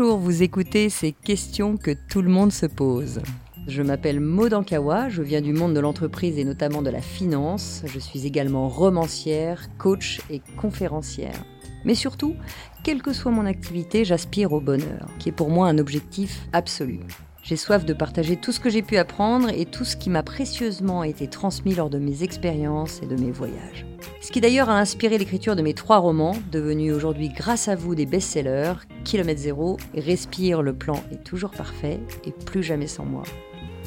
Vous écoutez ces questions que tout le monde se pose. Je m'appelle Maud Ankawa, je viens du monde de l'entreprise et notamment de la finance. Je suis également romancière, coach et conférencière. Mais surtout, quelle que soit mon activité, j'aspire au bonheur, qui est pour moi un objectif absolu. J'ai soif de partager tout ce que j'ai pu apprendre et tout ce qui m'a précieusement été transmis lors de mes expériences et de mes voyages. Ce qui d'ailleurs a inspiré l'écriture de mes trois romans, devenus aujourd'hui grâce à vous des best-sellers, Kilomètre Zéro, Respire, le plan est toujours parfait et plus jamais sans moi.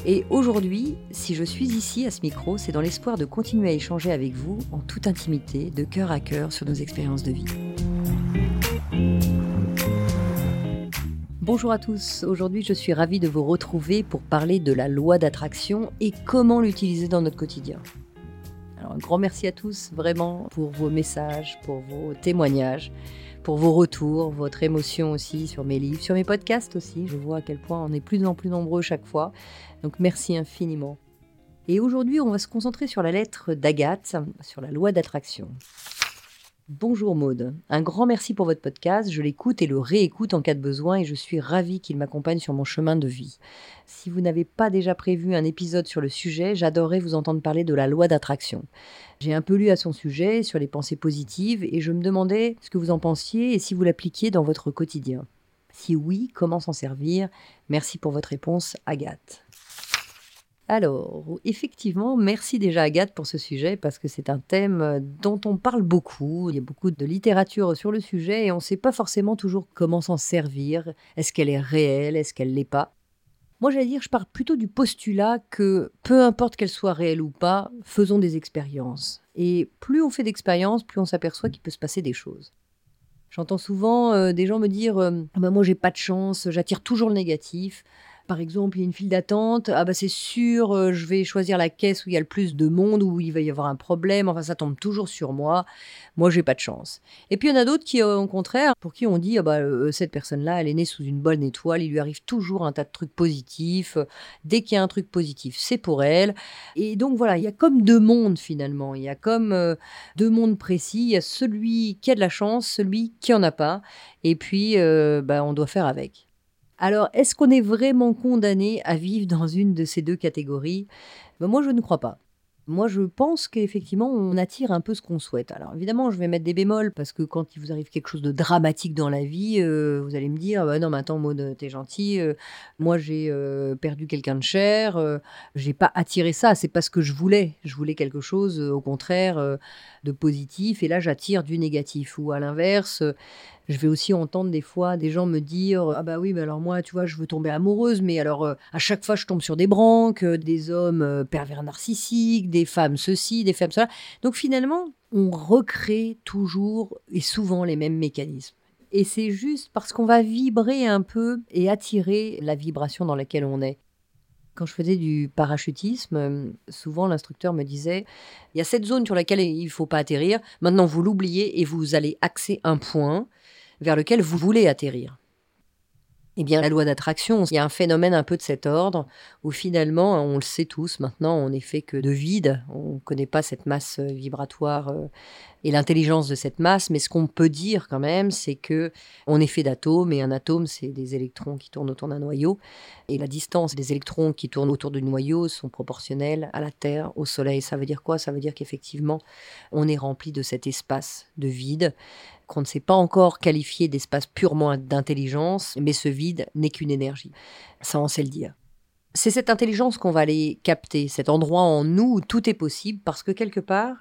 Et aujourd'hui, si je suis ici à ce micro, c'est dans l'espoir de continuer à échanger avec vous en toute intimité, de cœur à cœur sur nos expériences de vie. Bonjour à tous, aujourd'hui je suis ravie de vous retrouver pour parler de la loi d'attraction et comment l'utiliser dans notre quotidien. Un grand merci à tous vraiment pour vos messages, pour vos témoignages, pour vos retours, votre émotion aussi sur mes livres, sur mes podcasts aussi. Je vois à quel point on est plus en plus nombreux chaque fois. Donc merci infiniment. Et aujourd'hui on va se concentrer sur la lettre d'Agathe, sur la loi d'attraction. Bonjour Maude, un grand merci pour votre podcast, je l'écoute et le réécoute en cas de besoin et je suis ravie qu'il m'accompagne sur mon chemin de vie. Si vous n'avez pas déjà prévu un épisode sur le sujet, j'adorerais vous entendre parler de la loi d'attraction. J'ai un peu lu à son sujet sur les pensées positives et je me demandais ce que vous en pensiez et si vous l'appliquiez dans votre quotidien. Si oui, comment s'en servir? Merci pour votre réponse, Agathe. Alors, effectivement, merci déjà Agathe pour ce sujet parce que c'est un thème euh, dont on parle beaucoup. Il y a beaucoup de littérature sur le sujet et on ne sait pas forcément toujours comment s'en servir. Est-ce qu'elle est réelle? Est-ce qu'elle l'est pas? Moi, j'allais dire, je pars plutôt du postulat que peu importe qu'elle soit réelle ou pas, faisons des expériences. Et plus on fait d'expériences, plus on s'aperçoit qu'il peut se passer des choses. J'entends souvent euh, des gens me dire euh, ah ben Moi, j'ai pas de chance, j'attire toujours le négatif. Par exemple, il y a une file d'attente. Ah bah c'est sûr, euh, je vais choisir la caisse où il y a le plus de monde, où il va y avoir un problème. Enfin, ça tombe toujours sur moi. Moi, j'ai pas de chance. Et puis il y en a d'autres qui, euh, au contraire, pour qui on dit ah bah euh, cette personne-là, elle est née sous une bonne étoile. Il lui arrive toujours un tas de trucs positifs. Dès qu'il y a un truc positif, c'est pour elle. Et donc voilà, il y a comme deux mondes finalement. Il y a comme deux mondes précis. Il y a celui qui a de la chance, celui qui en a pas. Et puis, bah, on doit faire avec. Alors, est-ce qu'on est vraiment condamné à vivre dans une de ces deux catégories? Ben, Moi, je ne crois pas. Moi, je pense qu'effectivement, on attire un peu ce qu'on souhaite. Alors, évidemment, je vais mettre des bémols parce que quand il vous arrive quelque chose de dramatique dans la vie, euh, vous allez me dire bah Non, mais attends, Maud, t'es gentil. Euh, moi, j'ai euh, perdu quelqu'un de cher. j'ai pas attiré ça. C'est pas ce que je voulais. Je voulais quelque chose, au contraire, de positif. Et là, j'attire du négatif. Ou à l'inverse, je vais aussi entendre des fois des gens me dire Ah bah oui, mais alors moi, tu vois, je veux tomber amoureuse, mais alors euh, à chaque fois, je tombe sur des branques, euh, des hommes euh, pervers narcissiques, des femmes ceci, des femmes cela. Donc finalement, on recrée toujours et souvent les mêmes mécanismes. Et c'est juste parce qu'on va vibrer un peu et attirer la vibration dans laquelle on est. Quand je faisais du parachutisme, souvent l'instructeur me disait il y a cette zone sur laquelle il ne faut pas atterrir. Maintenant, vous l'oubliez et vous allez axer un point vers lequel vous voulez atterrir. Eh bien, la loi d'attraction, il y a un phénomène un peu de cet ordre où finalement, on le sait tous maintenant, on n'est fait que de vide. On ne connaît pas cette masse vibratoire euh, et l'intelligence de cette masse, mais ce qu'on peut dire quand même, c'est que on est fait d'atomes et un atome, c'est des électrons qui tournent autour d'un noyau et la distance des électrons qui tournent autour du noyau sont proportionnelles à la Terre, au Soleil. Ça veut dire quoi? Ça veut dire qu'effectivement, on est rempli de cet espace de vide qu'on ne sait pas encore qualifier d'espace purement d'intelligence, mais ce vide n'est qu'une énergie. Ça, on sait le dire. C'est cette intelligence qu'on va aller capter, cet endroit en nous où tout est possible, parce que quelque part,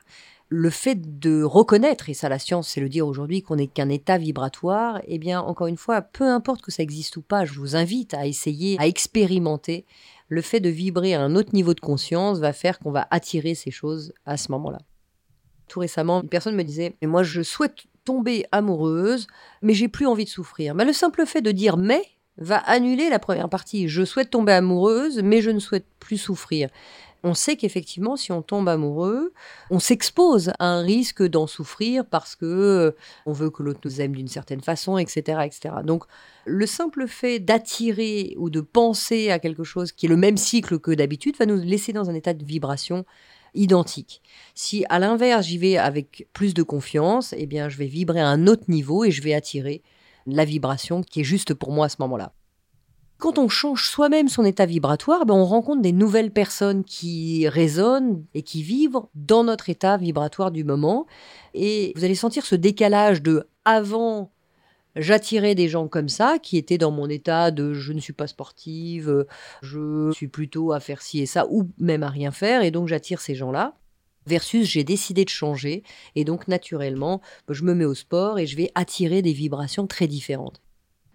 le fait de reconnaître, et ça la science c'est le dire aujourd'hui, qu'on n'est qu'un état vibratoire, eh bien encore une fois, peu importe que ça existe ou pas, je vous invite à essayer, à expérimenter. Le fait de vibrer à un autre niveau de conscience va faire qu'on va attirer ces choses à ce moment-là. Tout récemment, une personne me disait, mais moi je souhaite tomber amoureuse, mais j'ai plus envie de souffrir. Mais le simple fait de dire mais va annuler la première partie. Je souhaite tomber amoureuse, mais je ne souhaite plus souffrir. On sait qu'effectivement, si on tombe amoureux, on s'expose à un risque d'en souffrir parce que euh, on veut que l'autre nous aime d'une certaine façon, etc., etc. Donc, le simple fait d'attirer ou de penser à quelque chose qui est le même cycle que d'habitude va nous laisser dans un état de vibration identique. Si à l'inverse j'y vais avec plus de confiance, eh bien je vais vibrer à un autre niveau et je vais attirer la vibration qui est juste pour moi à ce moment-là. Quand on change soi-même son état vibratoire, ben on rencontre des nouvelles personnes qui résonnent et qui vivent dans notre état vibratoire du moment. Et vous allez sentir ce décalage de avant J'attirais des gens comme ça, qui étaient dans mon état de je ne suis pas sportive, je suis plutôt à faire ci et ça, ou même à rien faire, et donc j'attire ces gens-là. Versus j'ai décidé de changer, et donc naturellement, je me mets au sport et je vais attirer des vibrations très différentes.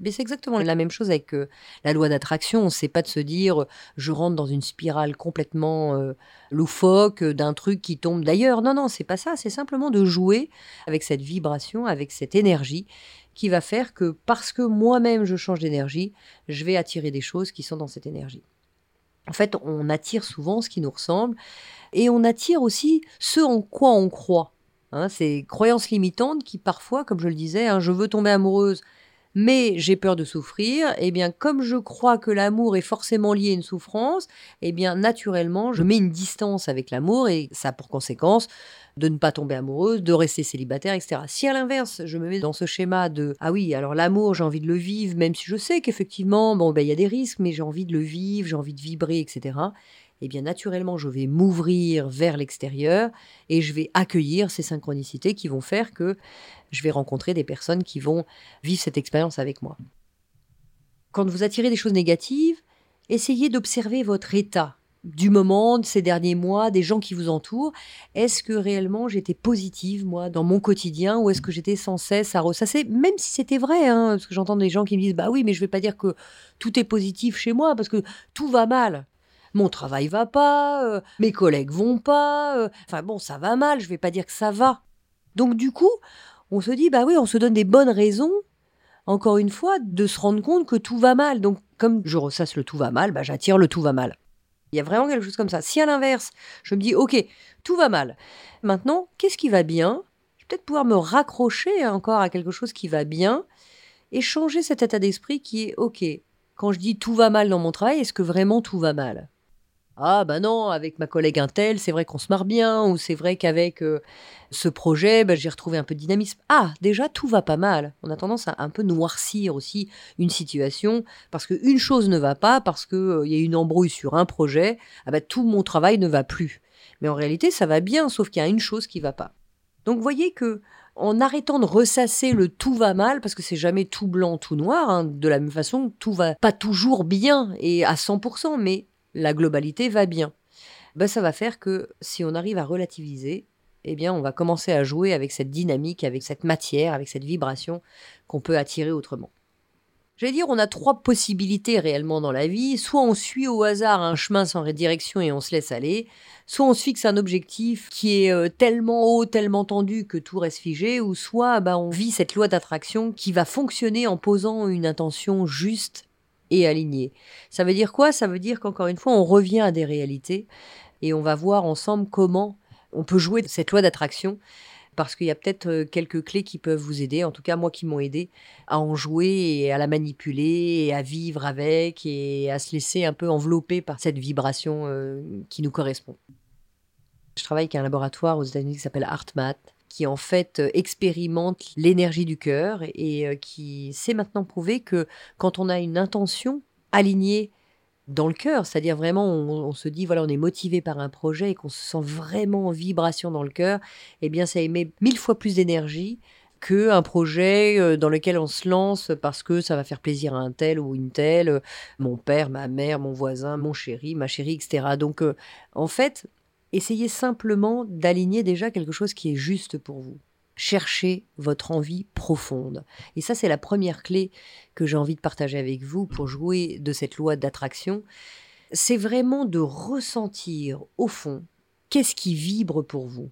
Mais c'est exactement la même chose avec euh, la loi d'attraction. On sait pas de se dire je rentre dans une spirale complètement euh, loufoque d'un truc qui tombe d'ailleurs. Non, non, c'est pas ça. C'est simplement de jouer avec cette vibration, avec cette énergie qui va faire que parce que moi-même je change d'énergie, je vais attirer des choses qui sont dans cette énergie. En fait, on attire souvent ce qui nous ressemble et on attire aussi ce en quoi on croit. Hein, ces croyances limitantes qui parfois, comme je le disais, hein, je veux tomber amoureuse, mais j'ai peur de souffrir, eh bien comme je crois que l'amour est forcément lié à une souffrance, eh bien naturellement je mets une distance avec l'amour et ça pour conséquence de ne pas tomber amoureuse, de rester célibataire, etc. Si à l'inverse, je me mets dans ce schéma de ah oui, alors l'amour, j'ai envie de le vivre, même si je sais qu'effectivement, bon, ben il y a des risques, mais j'ai envie de le vivre, j'ai envie de vibrer, etc eh bien naturellement, je vais m'ouvrir vers l'extérieur et je vais accueillir ces synchronicités qui vont faire que je vais rencontrer des personnes qui vont vivre cette expérience avec moi. Quand vous attirez des choses négatives, essayez d'observer votre état du moment, de ces derniers mois, des gens qui vous entourent. Est-ce que réellement j'étais positive, moi, dans mon quotidien, ou est-ce que j'étais sans cesse à ressasser, même si c'était vrai, hein, parce que j'entends des gens qui me disent, bah oui, mais je ne vais pas dire que tout est positif chez moi, parce que tout va mal mon travail va pas, euh, mes collègues vont pas, euh, enfin bon, ça va mal, je vais pas dire que ça va. Donc du coup, on se dit, bah oui, on se donne des bonnes raisons, encore une fois, de se rendre compte que tout va mal. Donc comme je ressasse le tout va mal, bah, j'attire le tout va mal. Il y a vraiment quelque chose comme ça. Si à l'inverse, je me dis, ok, tout va mal. Maintenant, qu'est-ce qui va bien? Je vais peut-être pouvoir me raccrocher encore à quelque chose qui va bien et changer cet état d'esprit qui est, ok, quand je dis tout va mal dans mon travail, est-ce que vraiment tout va mal? Ah bah non, avec ma collègue Intel, c'est vrai qu'on se marre bien, ou c'est vrai qu'avec euh, ce projet, bah, j'ai retrouvé un peu de dynamisme. Ah, déjà, tout va pas mal. On a tendance à un peu noircir aussi une situation, parce qu'une chose ne va pas, parce qu'il euh, y a une embrouille sur un projet, ah bah, tout mon travail ne va plus. Mais en réalité, ça va bien, sauf qu'il y a une chose qui va pas. Donc, voyez que en arrêtant de ressasser le tout va mal, parce que c'est jamais tout blanc, tout noir, hein, de la même façon, tout va pas toujours bien et à 100%, mais la globalité va bien. Ben, ça va faire que si on arrive à relativiser, eh bien, on va commencer à jouer avec cette dynamique, avec cette matière, avec cette vibration qu'on peut attirer autrement. J'allais dire, on a trois possibilités réellement dans la vie. Soit on suit au hasard un chemin sans direction et on se laisse aller, soit on se fixe un objectif qui est euh, tellement haut, tellement tendu que tout reste figé, ou soit bah, on vit cette loi d'attraction qui va fonctionner en posant une intention juste et aligné. Ça veut dire quoi? Ça veut dire qu'encore une fois, on revient à des réalités et on va voir ensemble comment on peut jouer cette loi d'attraction parce qu'il y a peut-être euh, quelques clés qui peuvent vous aider, en tout cas moi qui m'ont aidé à en jouer et à la manipuler et à vivre avec et à se laisser un peu envelopper par cette vibration euh, qui nous correspond. Je travaille avec un laboratoire aux États-Unis qui s'appelle ArtMath qui en fait euh, expérimente l'énergie du cœur et euh, qui sait maintenant prouver que quand on a une intention alignée dans le cœur, c'est-à-dire vraiment on, se dit voilà on est motivé par un projet et qu'on se sent vraiment en vibration dans le cœur, eh bien ça émet mille fois plus d'énergie qu'un projet euh, dans lequel on se lance parce que ça va faire plaisir à un tel ou une telle, mon père, ma mère, mon voisin, mon chéri, ma chérie, etc. Donc en fait, Essayez simplement d'aligner déjà quelque chose qui est juste pour vous. Cherchez votre envie profonde. Et ça, c'est la première clé que j'ai envie de partager avec vous pour jouer de cette loi d'attraction. C'est vraiment de ressentir au fond qu'est-ce qui vibre pour vous.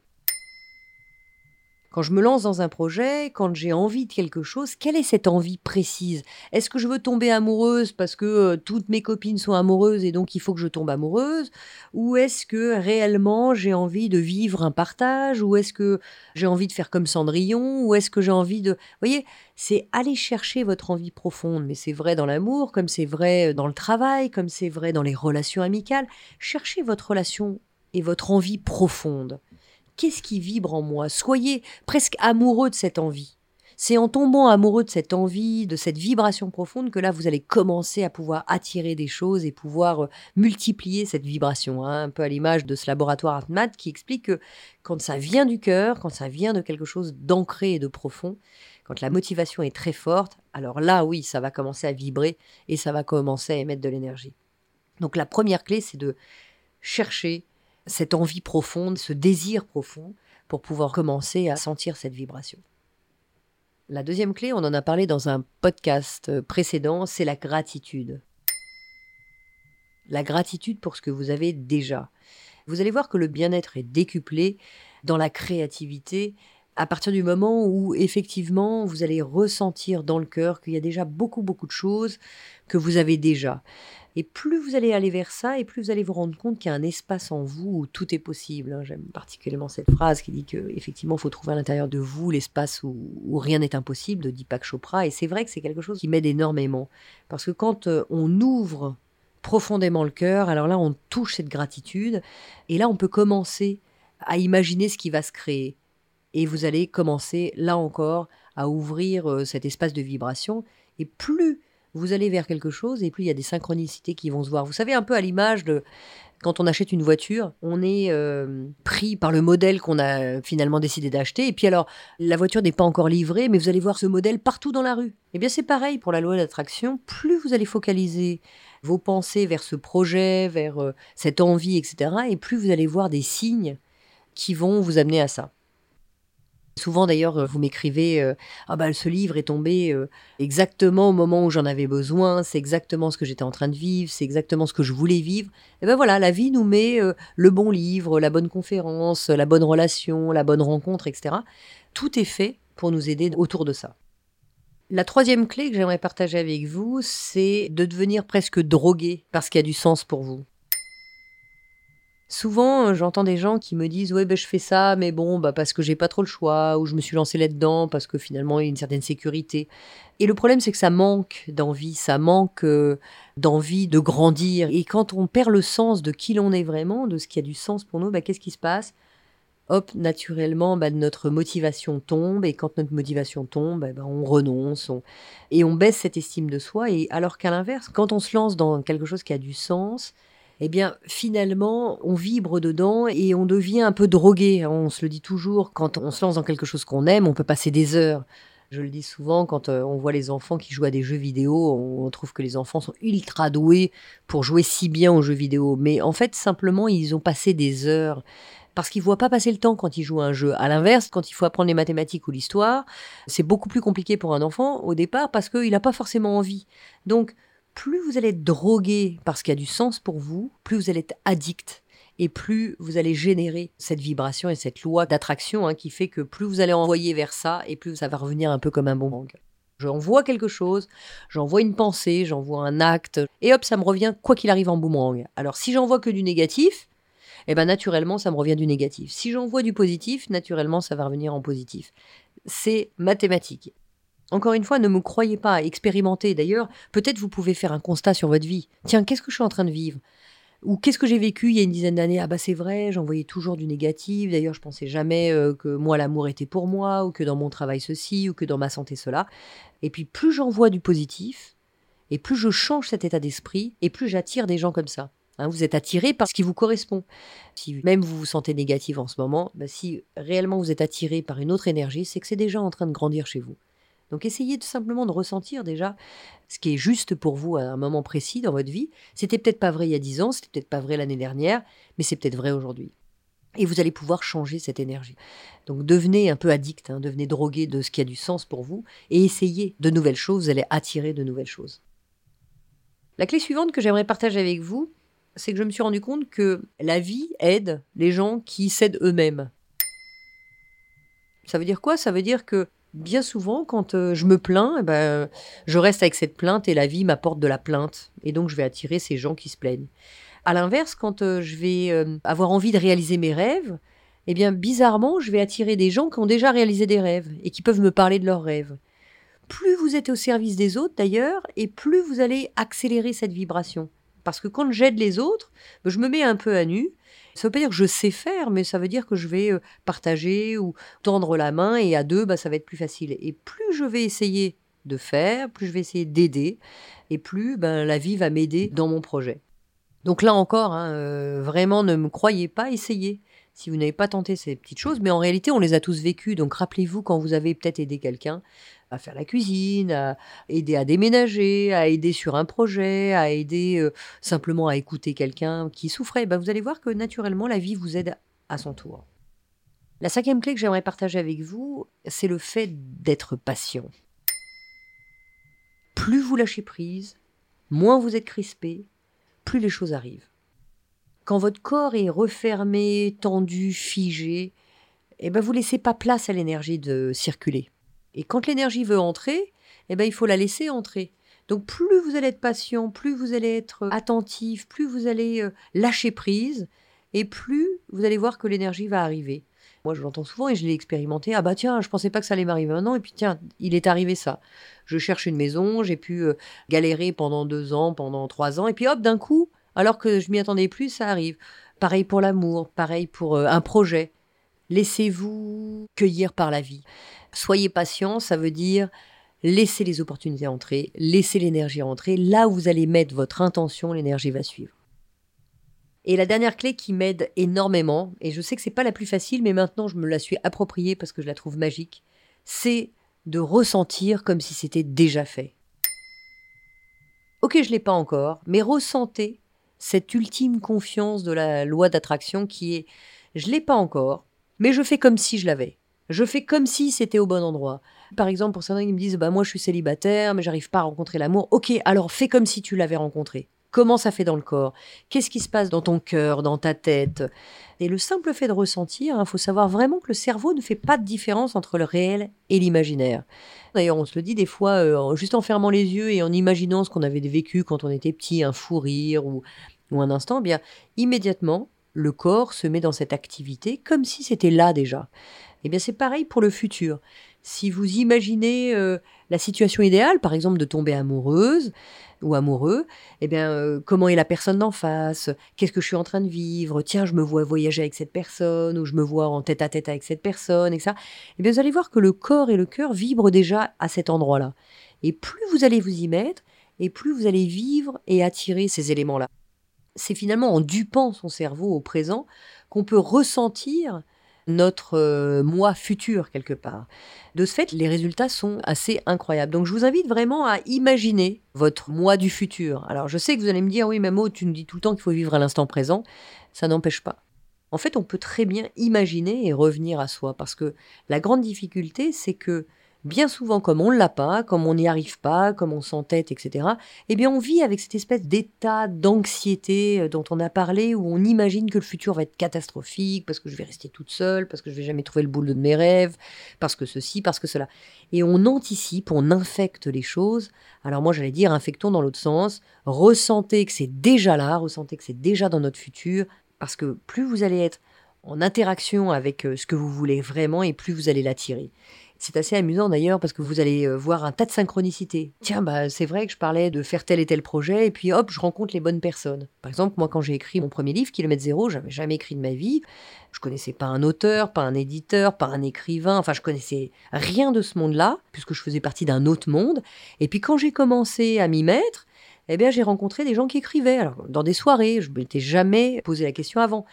Quand je me lance dans un projet, quand j'ai envie de quelque chose, quelle est cette envie précise? Est-ce que je veux tomber amoureuse parce que euh, toutes mes copines sont amoureuses et donc il faut que je tombe amoureuse? Ou est-ce que réellement j'ai envie de vivre un partage? Ou est-ce que j'ai envie de faire comme Cendrillon? Ou est-ce que j'ai envie de... Vous voyez, c'est aller chercher votre envie profonde. Mais c'est vrai dans l'amour, comme c'est vrai dans le travail, comme c'est vrai dans les relations amicales. Cherchez votre relation et votre envie profonde qu'est-ce qui vibre en moi? Soyez presque amoureux de cette envie. C'est en tombant amoureux de cette envie, de cette vibration profonde que là, vous allez commencer à pouvoir attirer des choses et pouvoir euh, multiplier cette vibration. Hein, un peu à l'image de ce laboratoire Atmat qui explique que quand ça vient du cœur, quand ça vient de quelque chose d'ancré et de profond, quand la motivation est très forte, alors là, oui, ça va commencer à vibrer et ça va commencer à émettre de l'énergie. Donc la première clé, c'est de chercher cette envie profonde, ce désir profond pour pouvoir commencer à sentir cette vibration. La deuxième clé, on en a parlé dans un podcast précédent, c'est la gratitude. La gratitude pour ce que vous avez déjà. Vous allez voir que le bien-être est décuplé dans la créativité à partir du moment où effectivement vous allez ressentir dans le cœur qu'il y a déjà beaucoup beaucoup de choses que vous avez déjà. Et plus vous allez aller vers ça, et plus vous allez vous rendre compte qu'il y a un espace en vous où tout est possible. Hein. J'aime particulièrement cette phrase qui dit qu'effectivement, il faut trouver à l'intérieur de vous l'espace où, rien n'est impossible, de Deepak Chopra. Et c'est vrai que c'est quelque chose qui m'aide énormément. Parce que quand euh, on ouvre profondément le cœur, alors là, on touche cette gratitude. Et là, on peut commencer à imaginer ce qui va se créer. Et vous allez commencer, là encore, à ouvrir euh, cet espace de vibration. Et plus vous allez vers quelque chose et plus il y a des synchronicités qui vont se voir. Vous savez, un peu à l'image de quand on achète une voiture, on est euh, pris par le modèle qu'on a finalement décidé d'acheter. Et puis alors, la voiture n'est pas encore livrée, mais vous allez voir ce modèle partout dans la rue. Eh bien, c'est pareil pour la loi d'attraction. Plus vous allez focaliser vos pensées vers ce projet, vers euh, cette envie, etc., et plus vous allez voir des signes qui vont vous amener à ça. Souvent d'ailleurs, euh, vous m'écrivez euh, Ah bah ce livre est tombé euh, exactement au moment où j'en avais besoin, c'est exactement ce que j'étais en train de vivre, c'est exactement ce que je voulais vivre. Et ben voilà, la vie nous met le bon livre, la bonne conférence, la bonne relation, la bonne rencontre, etc. Tout est fait pour nous aider autour de ça. La troisième clé que j'aimerais partager avec vous, c'est de devenir presque drogué parce qu'il y a du sens pour vous. Souvent, euh, j'entends des gens qui me disent ouais ben je fais ça, mais bon bah parce que j'ai pas trop le choix ou je me suis lancé là-dedans parce que finalement il y a une certaine sécurité. Et le problème c'est que ça manque d'envie, ça manque euh, d'envie de grandir. Et quand on perd le sens de qui l'on est vraiment, de ce qui a du sens pour nous, bah, qu'est-ce qui se passe? Hop, naturellement, bah, notre motivation tombe, et quand notre motivation tombe, bah, on renonce, et on baisse cette estime de soi. Et alors qu'à l'inverse, quand on se lance dans quelque chose qui a du sens, eh bien finalement on vibre dedans et on devient un peu drogué. On se le dit toujours, quand on se lance dans quelque chose qu'on aime, on peut passer des heures. Je le dis souvent quand euh, on voit les enfants qui jouent à des jeux vidéo, on trouve que les enfants sont ultra doués pour jouer si bien aux jeux vidéo. Mais en fait, simplement, ils ont passé des heures parce qu'ils ne voient pas passer le temps quand ils jouent à un jeu. À l'inverse, quand il faut apprendre les mathématiques ou l'histoire, c'est beaucoup plus compliqué pour un enfant au départ parce qu'il n'a pas forcément envie. Donc, plus vous allez être drogué parce qu'il y a du sens pour vous, plus vous allez être addict et plus vous allez générer cette vibration et cette loi d'attraction hein, qui fait que plus vous allez envoyer vers ça et plus ça va revenir un peu comme un boomerang. J'envoie quelque chose, j'envoie une pensée, j'envoie un acte, et hop, ça me revient quoi qu'il arrive en boomerang. Alors si j'envoie que du négatif, eh ben naturellement ça me revient du négatif. Si j'envoie du positif, naturellement ça va revenir en positif. C'est mathématique. Encore une fois, ne me croyez pas, expérimentez. D'ailleurs, peut-être vous pouvez faire un constat sur votre vie. Tiens, qu'est-ce que je suis en train de vivre? Ou qu'est-ce que j'ai vécu il y a une dizaine d'années? Ah bah c'est vrai, j'envoyais toujours du négatif. D'ailleurs, je pensais jamais euh, que moi l'amour était pour moi, ou que dans mon travail ceci, ou que dans ma santé cela. Et puis plus j'envoie du positif, et plus je change cet état d'esprit, et plus j'attire des gens comme ça. Hein, vous êtes attiré par ce qui vous correspond. Si même vous vous sentez négatif en ce moment, bah, si réellement vous êtes attiré par une autre énergie, c'est que c'est déjà en train de grandir chez vous. Donc essayez tout simplement de ressentir déjà ce qui est juste pour vous à un moment précis dans votre vie. C'était peut-être pas vrai il y a dix ans, c'était peut-être pas vrai l'année dernière, mais c'est peut-être vrai aujourd'hui. Et vous allez pouvoir changer cette énergie. Donc devenez un peu addict, hein, devenez drogué de ce qui a du sens pour vous et essayez de nouvelles choses, vous allez attirer de nouvelles choses. La clé suivante que j'aimerais partager avec vous, c'est que je me suis rendu compte que la vie aide les gens qui s'aident eux-mêmes. Ça veut dire quoi? Ça veut dire que bien souvent, quand euh, je me plains, eh ben, je reste avec cette plainte et la vie m'apporte de la plainte. Et donc, je vais attirer ces gens qui se plaignent. À l'inverse, quand euh, je vais euh, avoir envie de réaliser mes rêves, eh bien, bizarrement, je vais attirer des gens qui ont déjà réalisé des rêves et qui peuvent me parler de leurs rêves. Plus vous êtes au service des autres, d'ailleurs, et plus vous allez accélérer cette vibration. Parce que quand j'aide les autres, je me mets un peu à nu. Ça veut pas dire que je sais faire, mais ça veut dire que je vais euh, partager ou tendre la main et à deux, ben, ça va être plus facile. Et plus je vais essayer de faire, plus je vais essayer d'aider, et plus ben, la vie va m'aider dans mon projet. Donc là encore, hein, euh, vraiment, ne me croyez pas, essayez. Si vous n'avez pas tenté ces petites choses, mais en réalité, on les a tous vécues. Donc rappelez-vous quand vous avez peut-être aidé quelqu'un à faire la cuisine, à aider à déménager, à aider sur un projet, à aider simplement à écouter quelqu'un qui souffrait. Ben, vous allez voir que naturellement, la vie vous aide à son tour. La cinquième clé que j'aimerais partager avec vous, c'est le fait d'être patient. Plus vous lâchez prise, moins vous êtes crispé, plus les choses arrivent. Quand votre corps est refermé, tendu, figé, eh ben vous laissez pas place à l'énergie de circuler. Et quand l'énergie veut entrer, eh ben il faut la laisser entrer. Donc plus vous allez être patient, plus vous allez être attentif, plus vous allez euh, lâcher prise, et plus vous allez voir que l'énergie va arriver. Moi, je l'entends souvent et je l'ai expérimenté. Ah bah tiens, je pensais pas que ça allait m'arriver maintenant, et puis tiens, il est arrivé ça. Je cherche une maison, j'ai pu euh, galérer pendant deux ans, pendant trois ans, et puis hop, d'un coup, alors que je m'y attendais plus, ça arrive. Pareil pour l'amour, pareil pour euh, un projet. Laissez-vous cueillir par la vie. Soyez patient, ça veut dire laissez les opportunités entrer, laissez l'énergie entrer. Là où vous allez mettre votre intention, l'énergie va suivre. Et la dernière clé qui m'aide énormément, et je sais que c'est pas la plus facile, mais maintenant je me la suis appropriée parce que je la trouve magique, c'est de ressentir comme si c'était déjà fait. Ok, je l'ai pas encore, mais ressentez cette ultime confiance de la loi d'attraction qui est je l'ai pas encore, mais je fais comme si je l'avais. Je fais comme si c'était au bon endroit. Par exemple, pour certains qui me disent bah moi je suis célibataire, mais j'arrive pas à rencontrer l'amour. Ok, alors fais comme si tu l'avais rencontré. Comment ça fait dans le corps? Qu'est-ce qui se passe dans ton cœur, dans ta tête? Et le simple fait de ressentir, il hein, faut savoir vraiment que le cerveau ne fait pas de différence entre le réel et l'imaginaire. D'ailleurs, on se le dit des fois, euh, juste en fermant les yeux et en imaginant ce qu'on avait vécu quand on était petit, un fou rire ou, ou un instant, eh bien immédiatement, le corps se met dans cette activité comme si c'était là déjà. Eh bien, c'est pareil pour le futur. Si vous imaginez euh, la situation idéale, par exemple de tomber amoureuse ou amoureux, eh bien, euh, comment est la personne d'en face? Qu'est-ce que je suis en train de vivre? Tiens, je me vois voyager avec cette personne ou je me vois en tête à tête avec cette personne, et ça. Eh bien, vous allez voir que le corps et le cœur vibrent déjà à cet endroit-là. Et plus vous allez vous y mettre, et plus vous allez vivre et attirer ces éléments-là. C'est finalement en dupant son cerveau au présent qu'on peut ressentir notre euh, moi futur quelque part. De ce fait, les résultats sont assez incroyables. Donc je vous invite vraiment à imaginer votre moi du futur. Alors je sais que vous allez me dire, oui, Mamo, tu nous dis tout le temps qu'il faut vivre à l'instant présent. Ça n'empêche pas. En fait, on peut très bien imaginer et revenir à soi, parce que la grande difficulté, c'est que bien souvent, comme on ne l'a pas, comme on n'y arrive pas, comme on s'entête, etc., eh bien, on vit avec cette espèce d'état d'anxiété euh, dont on a parlé, où on imagine que le futur va être catastrophique, parce que je vais rester toute seule, parce que je vais jamais trouver le boulot de mes rêves, parce que ceci, parce que cela. Et on anticipe, on infecte les choses. Alors moi, j'allais dire, infectons dans l'autre sens. Ressentez que c'est déjà là, ressentez que c'est déjà dans notre futur, parce que plus vous allez être en interaction avec euh, ce que vous voulez vraiment, et plus vous allez l'attirer. C'est assez amusant d'ailleurs parce que vous allez euh, voir un tas de synchronicités. Tiens, bah c'est vrai que je parlais de faire tel et tel projet et puis hop, je rencontre les bonnes personnes. Par exemple, moi quand j'ai écrit mon premier livre, Kilomètre Zéro, j'avais jamais écrit de ma vie. Je connaissais pas un auteur, pas un éditeur, pas un écrivain. Enfin, je connaissais rien de ce monde-là puisque je faisais partie d'un autre monde. Et puis quand j'ai commencé à m'y mettre, eh bien, j'ai rencontré des gens qui écrivaient. Alors, dans des soirées, je m'étais jamais posé la question avant.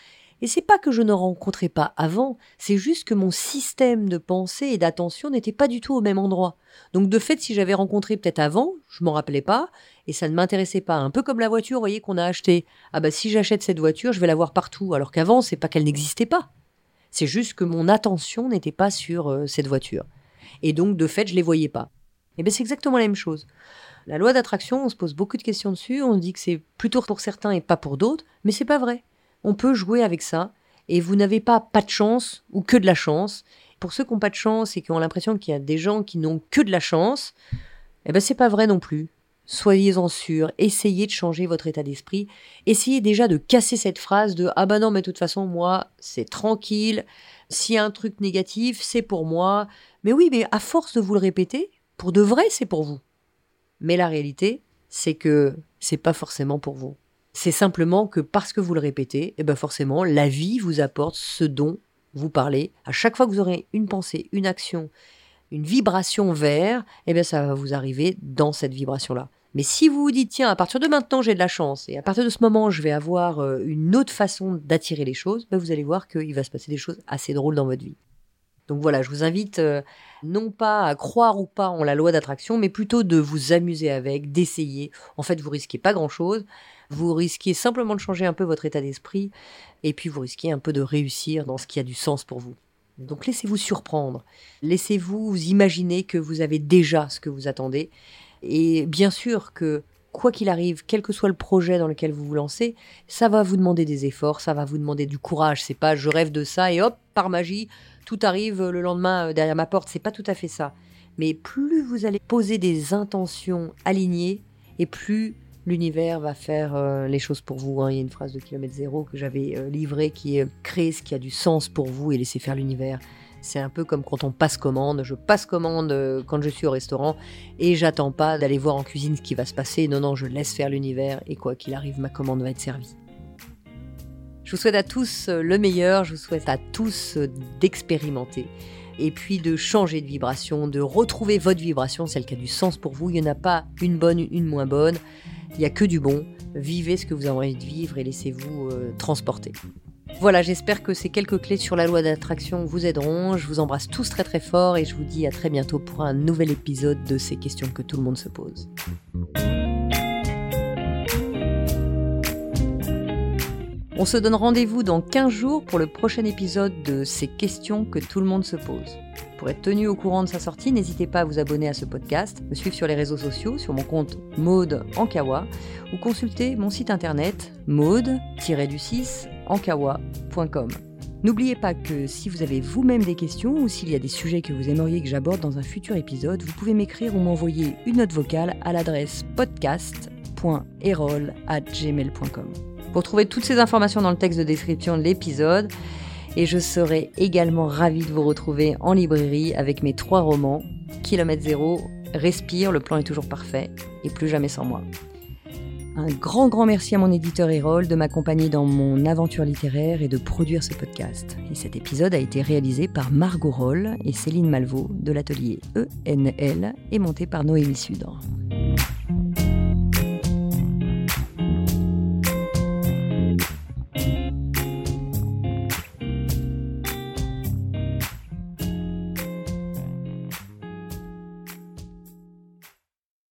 Et c'est pas que je ne rencontrais pas avant, c'est juste que mon système de pensée et d'attention n'était pas du tout au même endroit. Donc de fait, si j'avais rencontré peut-être avant, je m'en rappelais pas, et ça ne m'intéressait pas. Un peu comme la voiture, voyez, qu'on a achetée. Ah bah si j'achète cette voiture, je vais la voir partout, alors qu'avant, c'est pas qu'elle n'existait pas. C'est juste que mon attention n'était pas sur euh, cette voiture. Et donc, de fait, je les voyais pas. Et eh bien c'est exactement la même chose. La loi d'attraction, on se pose beaucoup de questions dessus, on dit que c'est plutôt pour certains et pas pour d'autres, mais c'est pas vrai on peut jouer avec ça. Et vous n'avez pas pas de chance ou que de la chance. Pour ceux qui n'ont pas de chance et qui ont l'impression qu'il y a des gens qui n'ont que de la chance, eh ben c'est pas vrai non plus. Soyez-en sûrs, essayez de changer votre état d'esprit. Essayez déjà de casser cette phrase de ah bah non mais de toute façon moi c'est tranquille. S'il y a un truc négatif c'est pour moi. Mais oui mais à force de vous le répéter, pour de vrai c'est pour vous. Mais la réalité c'est que c'est pas forcément pour vous. C'est simplement que parce que vous le répétez, et eh ben forcément, la vie vous apporte ce dont vous parlez. À chaque fois que vous aurez une pensée, une action, une vibration vers, eh bien ça va vous arriver dans cette vibration-là. Mais si vous vous dites, tiens, à partir de maintenant, j'ai de la chance, et à partir de ce moment, je vais avoir euh, une autre façon d'attirer les choses, ben, vous allez voir qu'il va se passer des choses assez drôles dans votre vie. Donc voilà, je vous invite euh, non pas à croire ou pas en la loi d'attraction, mais plutôt de vous amuser avec, d'essayer. En fait, vous risquez pas grand-chose. Vous risquez simplement de changer un peu votre état d'esprit, et puis vous risquez un peu de réussir dans ce qui a du sens pour vous. Donc laissez-vous surprendre, laissez-vous imaginer que vous avez déjà ce que vous attendez, et bien sûr que quoi qu'il arrive, quel que soit le projet dans lequel vous vous lancez, ça va vous demander des efforts, ça va vous demander du courage. C'est pas je rêve de ça et hop, par magie, tout arrive le lendemain euh, derrière ma porte. C'est pas tout à fait ça. Mais plus vous allez poser des intentions alignées, et plus l'univers va faire euh, les choses pour vous. Hein. Il y a une phrase de Kilomètre Zéro que j'avais euh, livrée qui est créer ce qui a du sens pour vous et laisser faire l'univers. C'est un peu comme quand on passe commande. Je passe commande quand je suis au restaurant et j'attends pas d'aller voir en cuisine ce qui va se passer. Non, non, je laisse faire l'univers et quoi qu'il arrive, ma commande va être servie. Je vous souhaite à tous euh, le meilleur, je vous souhaite à tous euh, d'expérimenter et puis de changer de vibration, de retrouver votre vibration, celle qui a du sens pour vous. Il n'y en a pas une bonne, une moins bonne, il n'y a que du bon. Vivez ce que vous avez envie de vivre et laissez-vous euh, transporter. Voilà, j'espère que ces quelques clés sur la loi d'attraction vous aideront. Je vous embrasse tous très très fort et je vous dis à très bientôt pour un nouvel épisode de ces questions que tout le monde se pose. On se donne rendez-vous dans 15 jours pour le prochain épisode de Ces questions que tout le monde se pose. Pour être tenu au courant de sa sortie, n'hésitez pas à vous abonner à ce podcast, me suivre sur les réseaux sociaux, sur mon compte Maude Ankawa, ou consulter mon site internet maude-du6 ankawa.com. N'oubliez pas que si vous avez vous-même des questions ou s'il y a des sujets que vous aimeriez que j'aborde dans un futur épisode, vous pouvez m'écrire ou m'envoyer une note vocale à l'adresse podcast.erol.gmail.com. Vous trouvez toutes ces informations dans le texte de description de l'épisode. Et je serai également ravie de vous retrouver en librairie avec mes trois romans, Kilomètre Zéro, Respire, le plan est toujours parfait, et Plus jamais sans moi. Un grand, grand merci à mon éditeur Erol de m'accompagner dans mon aventure littéraire et de produire ce podcast. Et cet épisode a été réalisé par Margot Roll et Céline Malvaux de l'atelier ENL et monté par Noémie Sudre.